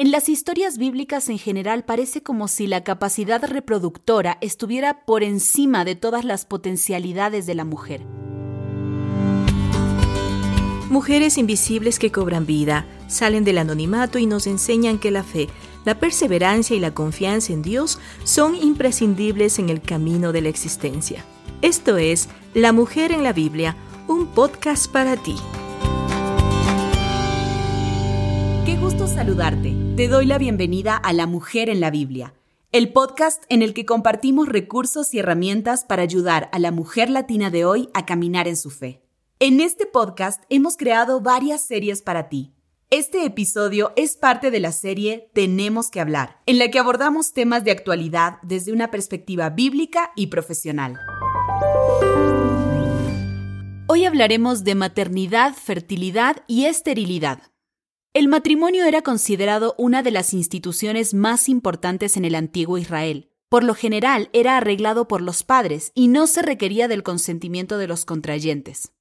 En las historias bíblicas en general parece como si la capacidad reproductora estuviera por encima de todas las potencialidades de la mujer. Mujeres invisibles que cobran vida, salen del anonimato y nos enseñan que la fe, la perseverancia y la confianza en Dios son imprescindibles en el camino de la existencia. Esto es La Mujer en la Biblia, un podcast para ti. Qué gusto saludarte. Te doy la bienvenida a La Mujer en la Biblia, el podcast en el que compartimos recursos y herramientas para ayudar a la mujer latina de hoy a caminar en su fe. En este podcast hemos creado varias series para ti. Este episodio es parte de la serie Tenemos que hablar, en la que abordamos temas de actualidad desde una perspectiva bíblica y profesional. Hoy hablaremos de maternidad, fertilidad y esterilidad. El matrimonio era considerado una de las instituciones más importantes en el antiguo Israel. Por lo general era arreglado por los padres y no se requería del consentimiento de los contrayentes.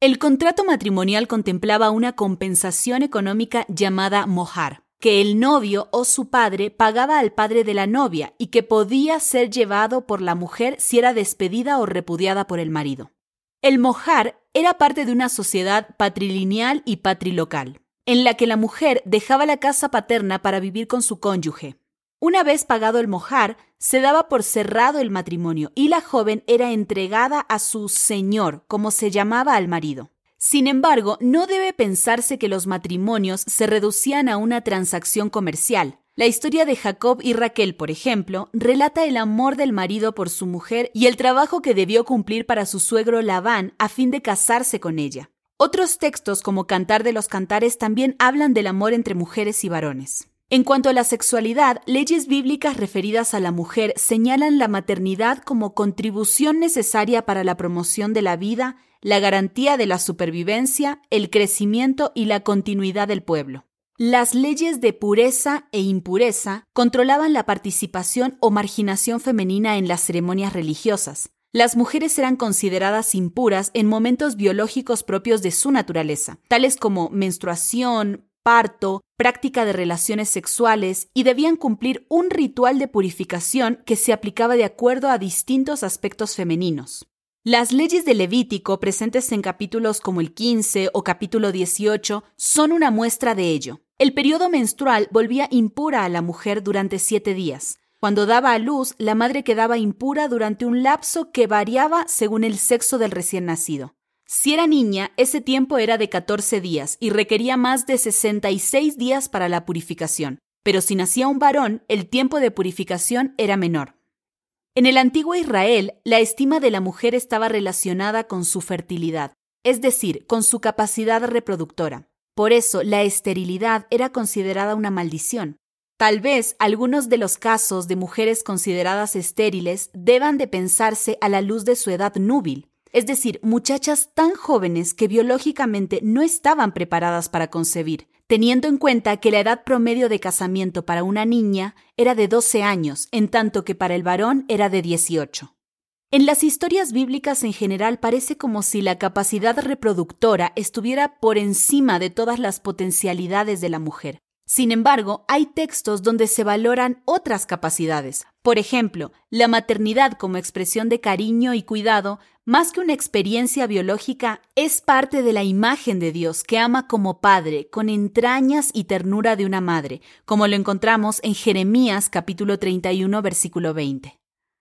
El contrato matrimonial contemplaba una compensación económica llamada mojar, que el novio o su padre pagaba al padre de la novia y que podía ser llevado por la mujer si era despedida o repudiada por el marido. El mojar era parte de una sociedad patrilineal y patrilocal en la que la mujer dejaba la casa paterna para vivir con su cónyuge. Una vez pagado el mojar, se daba por cerrado el matrimonio y la joven era entregada a su señor, como se llamaba al marido. Sin embargo, no debe pensarse que los matrimonios se reducían a una transacción comercial. La historia de Jacob y Raquel, por ejemplo, relata el amor del marido por su mujer y el trabajo que debió cumplir para su suegro Labán a fin de casarse con ella. Otros textos como Cantar de los Cantares también hablan del amor entre mujeres y varones. En cuanto a la sexualidad, leyes bíblicas referidas a la mujer señalan la maternidad como contribución necesaria para la promoción de la vida, la garantía de la supervivencia, el crecimiento y la continuidad del pueblo. Las leyes de pureza e impureza controlaban la participación o marginación femenina en las ceremonias religiosas. Las mujeres eran consideradas impuras en momentos biológicos propios de su naturaleza, tales como menstruación, parto, práctica de relaciones sexuales y debían cumplir un ritual de purificación que se aplicaba de acuerdo a distintos aspectos femeninos. Las leyes de Levítico presentes en capítulos como el 15 o capítulo 18 son una muestra de ello. El periodo menstrual volvía impura a la mujer durante siete días, cuando daba a luz, la madre quedaba impura durante un lapso que variaba según el sexo del recién nacido. Si era niña, ese tiempo era de 14 días y requería más de 66 días para la purificación, pero si nacía un varón, el tiempo de purificación era menor. En el antiguo Israel, la estima de la mujer estaba relacionada con su fertilidad, es decir, con su capacidad reproductora. Por eso, la esterilidad era considerada una maldición. Tal vez algunos de los casos de mujeres consideradas estériles deban de pensarse a la luz de su edad núbil, es decir, muchachas tan jóvenes que biológicamente no estaban preparadas para concebir, teniendo en cuenta que la edad promedio de casamiento para una niña era de 12 años, en tanto que para el varón era de 18. En las historias bíblicas en general parece como si la capacidad reproductora estuviera por encima de todas las potencialidades de la mujer. Sin embargo, hay textos donde se valoran otras capacidades. Por ejemplo, la maternidad como expresión de cariño y cuidado, más que una experiencia biológica, es parte de la imagen de Dios que ama como padre, con entrañas y ternura de una madre, como lo encontramos en Jeremías capítulo 31 versículo 20.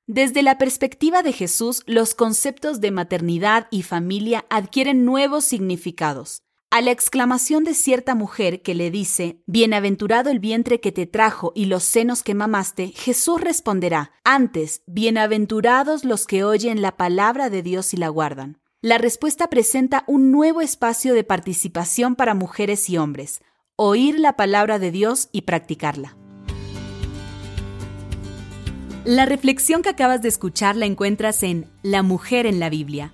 Desde la perspectiva de Jesús, los conceptos de maternidad y familia adquieren nuevos significados. A la exclamación de cierta mujer que le dice, Bienaventurado el vientre que te trajo y los senos que mamaste, Jesús responderá, antes, bienaventurados los que oyen la palabra de Dios y la guardan. La respuesta presenta un nuevo espacio de participación para mujeres y hombres, oír la palabra de Dios y practicarla. La reflexión que acabas de escuchar la encuentras en La mujer en la Biblia